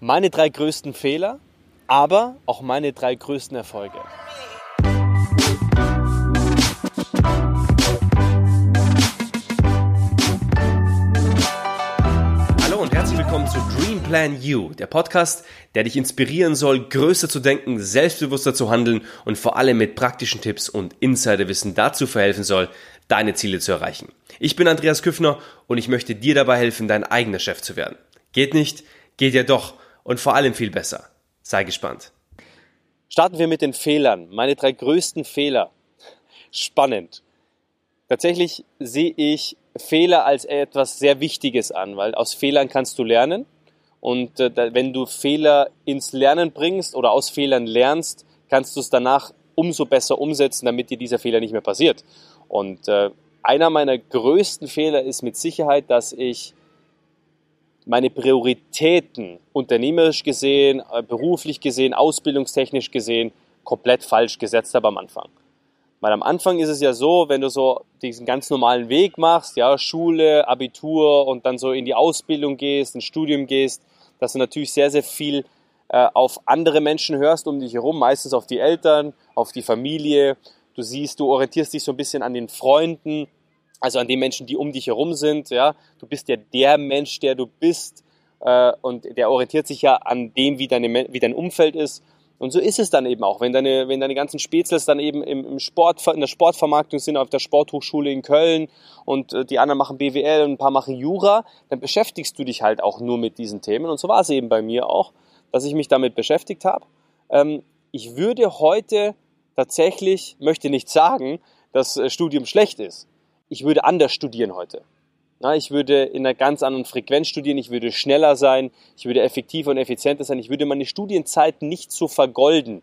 Meine drei größten Fehler, aber auch meine drei größten Erfolge. Hallo und herzlich willkommen zu Dream Plan You, der Podcast, der dich inspirieren soll, größer zu denken, selbstbewusster zu handeln und vor allem mit praktischen Tipps und Insiderwissen dazu verhelfen soll, deine Ziele zu erreichen. Ich bin Andreas Küffner und ich möchte dir dabei helfen, dein eigener Chef zu werden. Geht nicht? Geht ja doch und vor allem viel besser. Sei gespannt. Starten wir mit den Fehlern. Meine drei größten Fehler. Spannend. Tatsächlich sehe ich Fehler als etwas sehr Wichtiges an, weil aus Fehlern kannst du lernen. Und äh, wenn du Fehler ins Lernen bringst oder aus Fehlern lernst, kannst du es danach umso besser umsetzen, damit dir dieser Fehler nicht mehr passiert. Und äh, einer meiner größten Fehler ist mit Sicherheit, dass ich meine Prioritäten unternehmerisch gesehen, äh, beruflich gesehen, ausbildungstechnisch gesehen komplett falsch gesetzt habe am Anfang. Weil am Anfang ist es ja so, wenn du so diesen ganz normalen Weg machst, ja, Schule, Abitur und dann so in die Ausbildung gehst, ins Studium gehst, dass du natürlich sehr, sehr viel äh, auf andere Menschen hörst um dich herum, meistens auf die Eltern, auf die Familie. Du siehst, du orientierst dich so ein bisschen an den Freunden, also an den Menschen, die um dich herum sind. Ja, du bist ja der Mensch, der du bist, äh, und der orientiert sich ja an dem, wie, deine, wie dein Umfeld ist. Und so ist es dann eben auch, wenn deine, wenn deine ganzen Spätzles dann eben im, im Sport, in der Sportvermarktung sind, auf der Sporthochschule in Köln und äh, die anderen machen BWL und ein paar machen Jura, dann beschäftigst du dich halt auch nur mit diesen Themen. Und so war es eben bei mir auch, dass ich mich damit beschäftigt habe. Ähm, ich würde heute tatsächlich, möchte nicht sagen, dass äh, Studium schlecht ist ich würde anders studieren heute. Na, ich würde in einer ganz anderen Frequenz studieren, ich würde schneller sein, ich würde effektiver und effizienter sein, ich würde meine Studienzeit nicht so vergolden,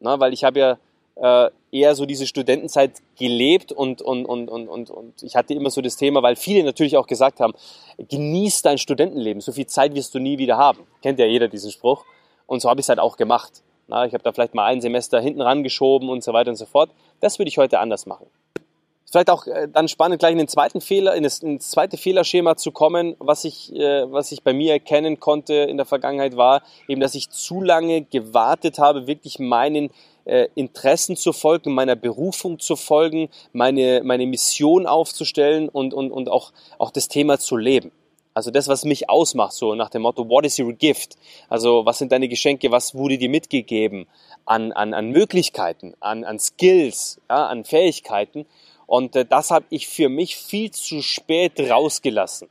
na, weil ich habe ja äh, eher so diese Studentenzeit gelebt und, und, und, und, und, und ich hatte immer so das Thema, weil viele natürlich auch gesagt haben, genieß dein Studentenleben, so viel Zeit wirst du nie wieder haben. Kennt ja jeder diesen Spruch. Und so habe ich es halt auch gemacht. Na, ich habe da vielleicht mal ein Semester hinten rangeschoben und so weiter und so fort. Das würde ich heute anders machen. Vielleicht auch äh, dann spannend, gleich in den zweiten Fehler, in das, in das zweite Fehlerschema zu kommen, was ich, äh, was ich bei mir erkennen konnte in der Vergangenheit war, eben, dass ich zu lange gewartet habe, wirklich meinen äh, Interessen zu folgen, meiner Berufung zu folgen, meine, meine Mission aufzustellen und, und, und auch, auch das Thema zu leben. Also das, was mich ausmacht, so nach dem Motto, what is your gift? Also was sind deine Geschenke, was wurde dir mitgegeben an, an, an Möglichkeiten, an, an Skills, ja, an Fähigkeiten und äh, das habe ich für mich viel zu spät rausgelassen.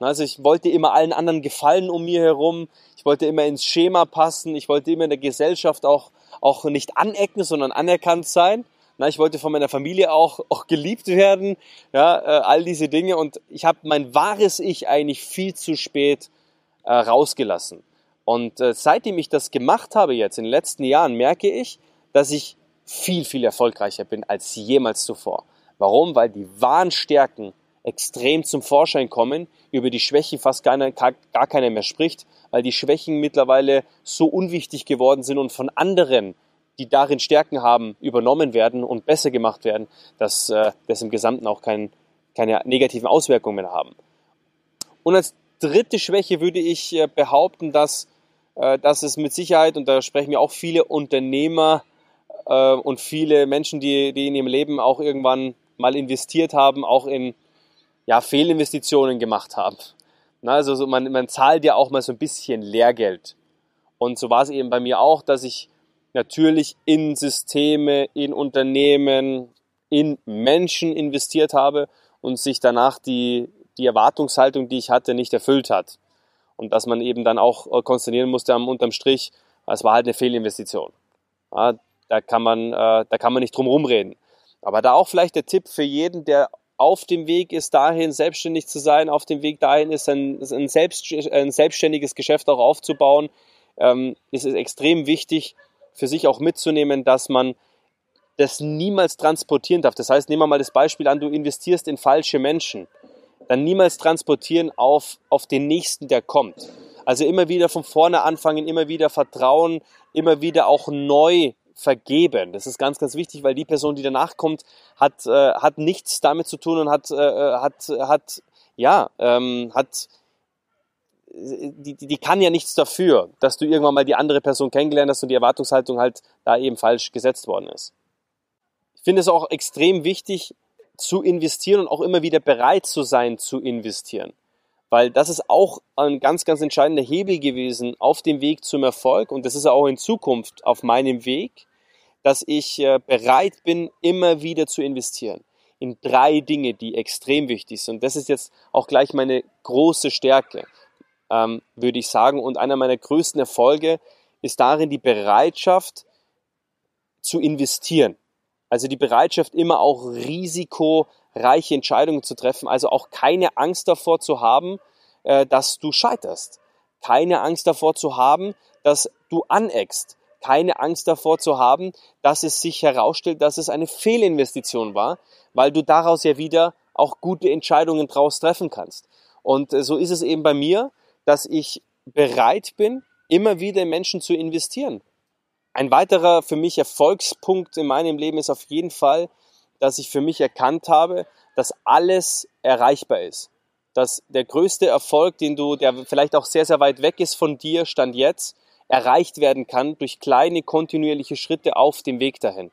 Also ich wollte immer allen anderen gefallen um mir herum. Ich wollte immer ins Schema passen. Ich wollte immer in der Gesellschaft auch, auch nicht anecken, sondern anerkannt sein. Ich wollte von meiner Familie auch, auch geliebt werden. Ja, äh, all diese Dinge. Und ich habe mein wahres Ich eigentlich viel zu spät äh, rausgelassen. Und seitdem ich das gemacht habe jetzt in den letzten Jahren, merke ich, dass ich viel, viel erfolgreicher bin als jemals zuvor. Warum? Weil die wahren Stärken extrem zum Vorschein kommen, über die Schwächen fast gar, gar keiner mehr spricht, weil die Schwächen mittlerweile so unwichtig geworden sind und von anderen, die darin Stärken haben, übernommen werden und besser gemacht werden, dass äh, das im Gesamten auch kein, keine negativen Auswirkungen mehr haben. Und als dritte Schwäche würde ich äh, behaupten, dass, äh, dass es mit Sicherheit, und da sprechen mir auch viele Unternehmer äh, und viele Menschen, die, die in ihrem Leben auch irgendwann mal investiert haben, auch in ja, Fehlinvestitionen gemacht haben. Na, also so man, man zahlt ja auch mal so ein bisschen Lehrgeld. Und so war es eben bei mir auch, dass ich natürlich in Systeme, in Unternehmen, in Menschen investiert habe und sich danach die, die Erwartungshaltung, die ich hatte, nicht erfüllt hat. Und dass man eben dann auch äh, konstatieren musste am unterm Strich, es war halt eine Fehlinvestition. Ja, da kann man, äh, da kann man nicht drum rumreden. Aber da auch vielleicht der Tipp für jeden, der auf dem Weg ist, dahin selbstständig zu sein, auf dem Weg dahin ist, ein, ein, selbst, ein selbstständiges Geschäft auch aufzubauen, ähm, ist es extrem wichtig, für sich auch mitzunehmen, dass man das niemals transportieren darf. Das heißt, nehmen wir mal das Beispiel an, du investierst in falsche Menschen. Dann niemals transportieren auf, auf den nächsten, der kommt. Also immer wieder von vorne anfangen, immer wieder vertrauen, immer wieder auch neu vergeben. Das ist ganz, ganz wichtig, weil die Person, die danach kommt, hat, äh, hat nichts damit zu tun und hat, äh, hat, hat, ja, ähm, hat, die, die, die kann ja nichts dafür, dass du irgendwann mal die andere Person kennengelernt hast und die Erwartungshaltung halt da eben falsch gesetzt worden ist. Ich finde es auch extrem wichtig zu investieren und auch immer wieder bereit zu sein zu investieren. Weil das ist auch ein ganz, ganz entscheidender Hebel gewesen auf dem Weg zum Erfolg und das ist auch in Zukunft auf meinem Weg, dass ich äh, bereit bin, immer wieder zu investieren in drei Dinge, die extrem wichtig sind. Und das ist jetzt auch gleich meine große Stärke, ähm, würde ich sagen. Und einer meiner größten Erfolge ist darin die Bereitschaft zu investieren. Also die Bereitschaft, immer auch risikoreiche Entscheidungen zu treffen. Also auch keine Angst davor zu haben, äh, dass du scheiterst. Keine Angst davor zu haben, dass du aneckst keine Angst davor zu haben, dass es sich herausstellt, dass es eine Fehlinvestition war, weil du daraus ja wieder auch gute Entscheidungen draus treffen kannst. Und äh, so ist es eben bei mir, dass ich bereit bin, immer wieder in Menschen zu investieren. Ein weiterer für mich Erfolgspunkt in meinem Leben ist auf jeden Fall, dass ich für mich erkannt habe, dass alles erreichbar ist. Dass der größte Erfolg, den du, der vielleicht auch sehr, sehr weit weg ist von dir, stand jetzt, erreicht werden kann durch kleine kontinuierliche Schritte auf dem Weg dahin.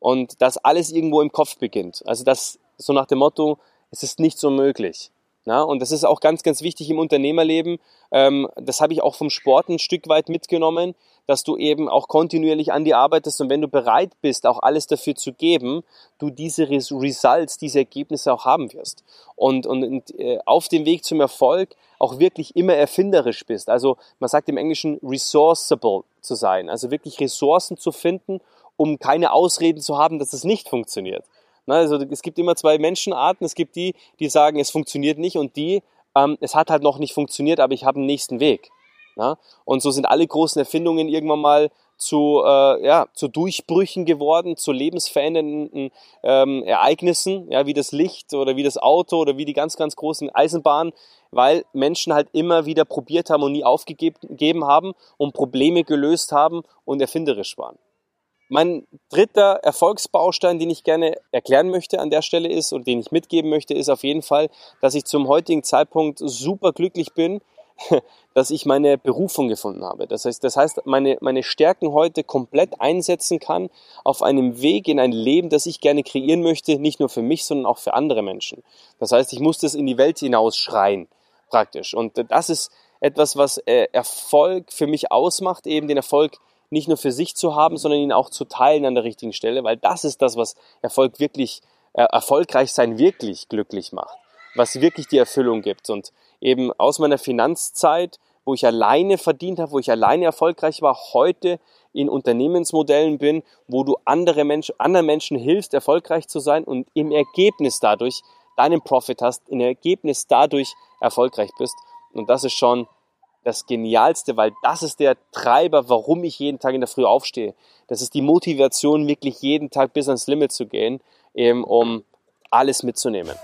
Und dass alles irgendwo im Kopf beginnt. Also das so nach dem Motto, es ist nicht so möglich. Ja, und das ist auch ganz, ganz wichtig im Unternehmerleben. Ähm, das habe ich auch vom Sport ein Stück weit mitgenommen, dass du eben auch kontinuierlich an dir arbeitest und wenn du bereit bist, auch alles dafür zu geben, du diese Results, diese Ergebnisse auch haben wirst. Und, und, und äh, auf dem Weg zum Erfolg auch wirklich immer erfinderisch bist. Also man sagt im Englischen resourceable zu sein, also wirklich Ressourcen zu finden, um keine Ausreden zu haben, dass es nicht funktioniert. Also es gibt immer zwei Menschenarten. Es gibt die, die sagen, es funktioniert nicht und die, ähm, es hat halt noch nicht funktioniert, aber ich habe einen nächsten Weg. Ja? Und so sind alle großen Erfindungen irgendwann mal zu, äh, ja, zu Durchbrüchen geworden, zu lebensverändernden ähm, Ereignissen, ja, wie das Licht oder wie das Auto oder wie die ganz, ganz großen Eisenbahnen, weil Menschen halt immer wieder probiert haben und nie aufgegeben haben und Probleme gelöst haben und erfinderisch waren. Mein dritter Erfolgsbaustein, den ich gerne erklären möchte an der Stelle ist und den ich mitgeben möchte, ist auf jeden Fall, dass ich zum heutigen Zeitpunkt super glücklich bin, dass ich meine Berufung gefunden habe. Das heißt, das heißt, meine, meine Stärken heute komplett einsetzen kann auf einem Weg in ein Leben, das ich gerne kreieren möchte, nicht nur für mich, sondern auch für andere Menschen. Das heißt, ich muss das in die Welt hinaus schreien, praktisch. Und das ist etwas, was äh, Erfolg für mich ausmacht, eben den Erfolg nicht nur für sich zu haben, sondern ihn auch zu teilen an der richtigen Stelle, weil das ist das, was Erfolg wirklich, äh, erfolgreich sein wirklich glücklich macht, was wirklich die Erfüllung gibt. Und eben aus meiner Finanzzeit, wo ich alleine verdient habe, wo ich alleine erfolgreich war, heute in Unternehmensmodellen bin, wo du andere Menschen, anderen Menschen hilfst, erfolgreich zu sein und im Ergebnis dadurch deinen Profit hast, im Ergebnis dadurch erfolgreich bist. Und das ist schon das Genialste, weil das ist der Treiber, warum ich jeden Tag in der Früh aufstehe. Das ist die Motivation, wirklich jeden Tag bis ans Limit zu gehen, eben um alles mitzunehmen.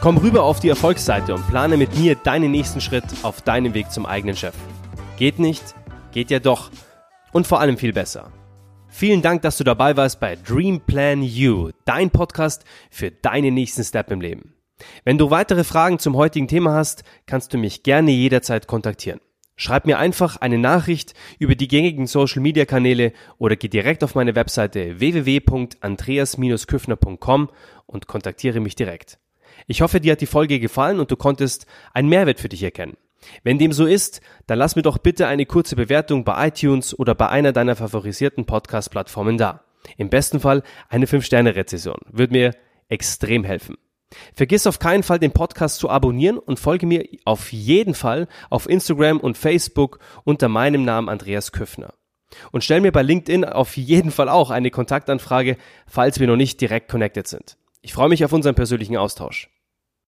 Komm rüber auf die Erfolgsseite und plane mit mir deinen nächsten Schritt auf deinem Weg zum eigenen Chef. Geht nicht? Geht ja doch. Und vor allem viel besser. Vielen Dank, dass du dabei warst bei Dream Plan You, dein Podcast für deinen nächsten Step im Leben. Wenn du weitere Fragen zum heutigen Thema hast, kannst du mich gerne jederzeit kontaktieren. Schreib mir einfach eine Nachricht über die gängigen Social Media Kanäle oder geh direkt auf meine Webseite www.andreas-küffner.com und kontaktiere mich direkt. Ich hoffe, dir hat die Folge gefallen und du konntest einen Mehrwert für dich erkennen. Wenn dem so ist, dann lass mir doch bitte eine kurze Bewertung bei iTunes oder bei einer deiner favorisierten Podcast-Plattformen da. Im besten Fall eine 5-Sterne-Rezession. Würde mir extrem helfen. Vergiss auf keinen Fall den Podcast zu abonnieren und folge mir auf jeden Fall auf Instagram und Facebook unter meinem Namen Andreas Küffner. Und stell mir bei LinkedIn auf jeden Fall auch eine Kontaktanfrage, falls wir noch nicht direkt connected sind. Ich freue mich auf unseren persönlichen Austausch.